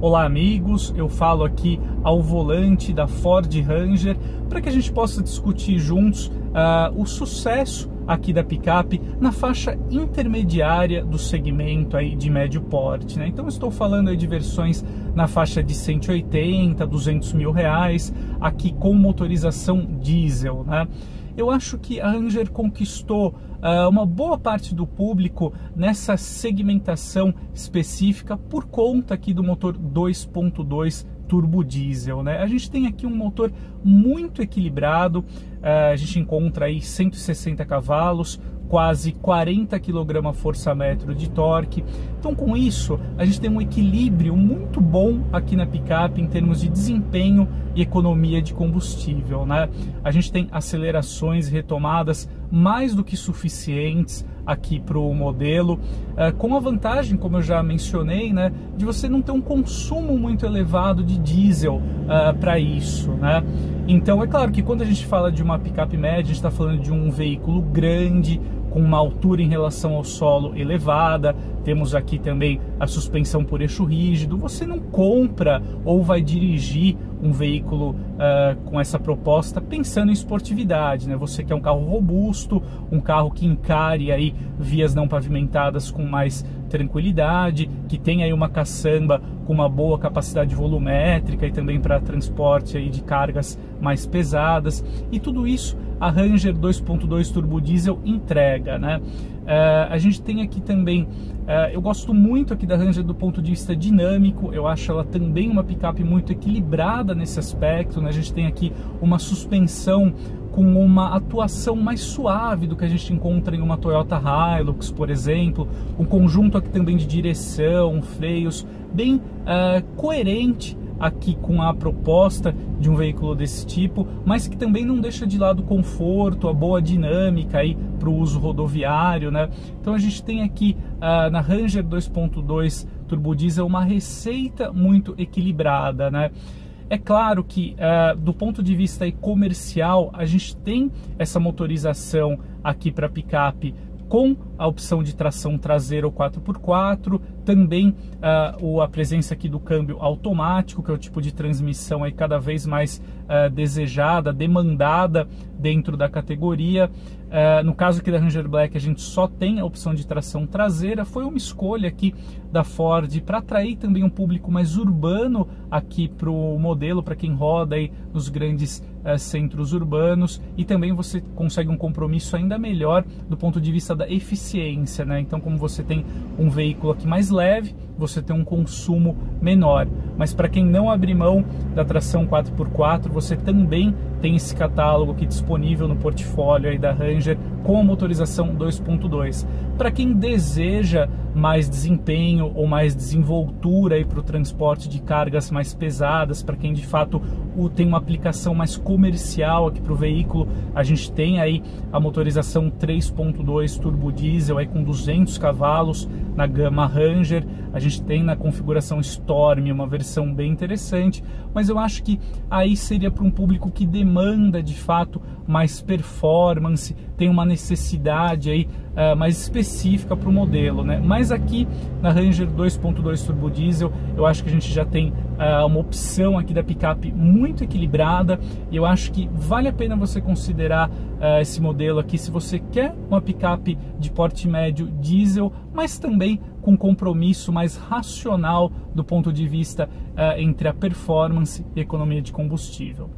Olá, amigos. Eu falo aqui ao volante da Ford Ranger para que a gente possa discutir juntos uh, o sucesso aqui da picape na faixa intermediária do segmento aí de médio porte. Né? Então, estou falando de versões na faixa de 180, 200 mil reais, aqui com motorização diesel. Né? eu acho que a Ranger conquistou uh, uma boa parte do público nessa segmentação específica por conta aqui do motor 2.2 turbo diesel, né? A gente tem aqui um motor muito equilibrado, uh, a gente encontra aí 160 cavalos, quase 40 kgfm de torque. Então, com isso, a gente tem um equilíbrio muito bom aqui na picape em termos de desempenho e economia de combustível. Né? A gente tem acelerações e retomadas mais do que suficientes aqui para o modelo, é, com a vantagem, como eu já mencionei, né, de você não ter um consumo muito elevado de diesel é, para isso. Né? Então, é claro que quando a gente fala de uma picape média, a gente está falando de um veículo grande, com uma altura em relação ao solo elevada. Temos aqui também a suspensão por eixo rígido. Você não compra ou vai dirigir um veículo uh, com essa proposta pensando em esportividade, né? Você quer um carro robusto, um carro que encare aí vias não pavimentadas com mais tranquilidade, que tenha aí uma caçamba com uma boa capacidade volumétrica e também para transporte aí de cargas mais pesadas. E tudo isso a Ranger 2.2 turbo diesel entrega, né? Uh, a gente tem aqui também, uh, eu gosto muito aqui da Ranger do ponto de vista dinâmico, eu acho ela também uma picape muito equilibrada nesse aspecto, né? A gente tem aqui uma suspensão com uma atuação mais suave do que a gente encontra em uma Toyota Hilux, por exemplo, um conjunto aqui também de direção, freios, bem uh, coerente aqui com a proposta de um veículo desse tipo, mas que também não deixa de lado o conforto, a boa dinâmica aí para o uso rodoviário, né? Então a gente tem aqui uh, na Ranger 2.2 turbo diesel uma receita muito equilibrada, né? É claro que, uh, do ponto de vista comercial, a gente tem essa motorização aqui para picape com a opção de tração traseira ou 4x4, também uh, a presença aqui do câmbio automático, que é o tipo de transmissão aí cada vez mais uh, desejada, demandada dentro da categoria. Uh, no caso aqui da Ranger Black, a gente só tem a opção de tração traseira. Foi uma escolha aqui da Ford para atrair também um público mais urbano aqui para o modelo, para quem roda aí nos grandes uh, centros urbanos. E também você consegue um compromisso ainda melhor do ponto de vista da eficiência, né? Então, como você tem um veículo aqui mais leve, você tem um consumo menor. Mas para quem não abrir mão da tração 4x4, você também tem esse catálogo aqui disponível no portfólio aí da Ranger com a motorização 2.2. Para quem deseja mais desempenho ou mais desenvoltura para o transporte de cargas mais pesadas, para quem de fato tem uma aplicação mais comercial aqui para o veículo, a gente tem aí a motorização 3.2 turbo diesel aí com 200 cavalos na gama Ranger. A gente tem na configuração Storm uma versão bem interessante, mas eu acho que aí seria para um público que demanda de fato mais performance, tem uma necessidade aí uh, mais específica para o modelo, né? Mas aqui na Ranger 2.2 turbo diesel, eu acho que a gente já tem uh, uma opção aqui da picape muito equilibrada e eu acho que vale a pena você considerar uh, esse modelo aqui se você quer uma picape de porte médio diesel, mas também com compromisso mais racional do ponto de vista entre a performance e economia de combustível.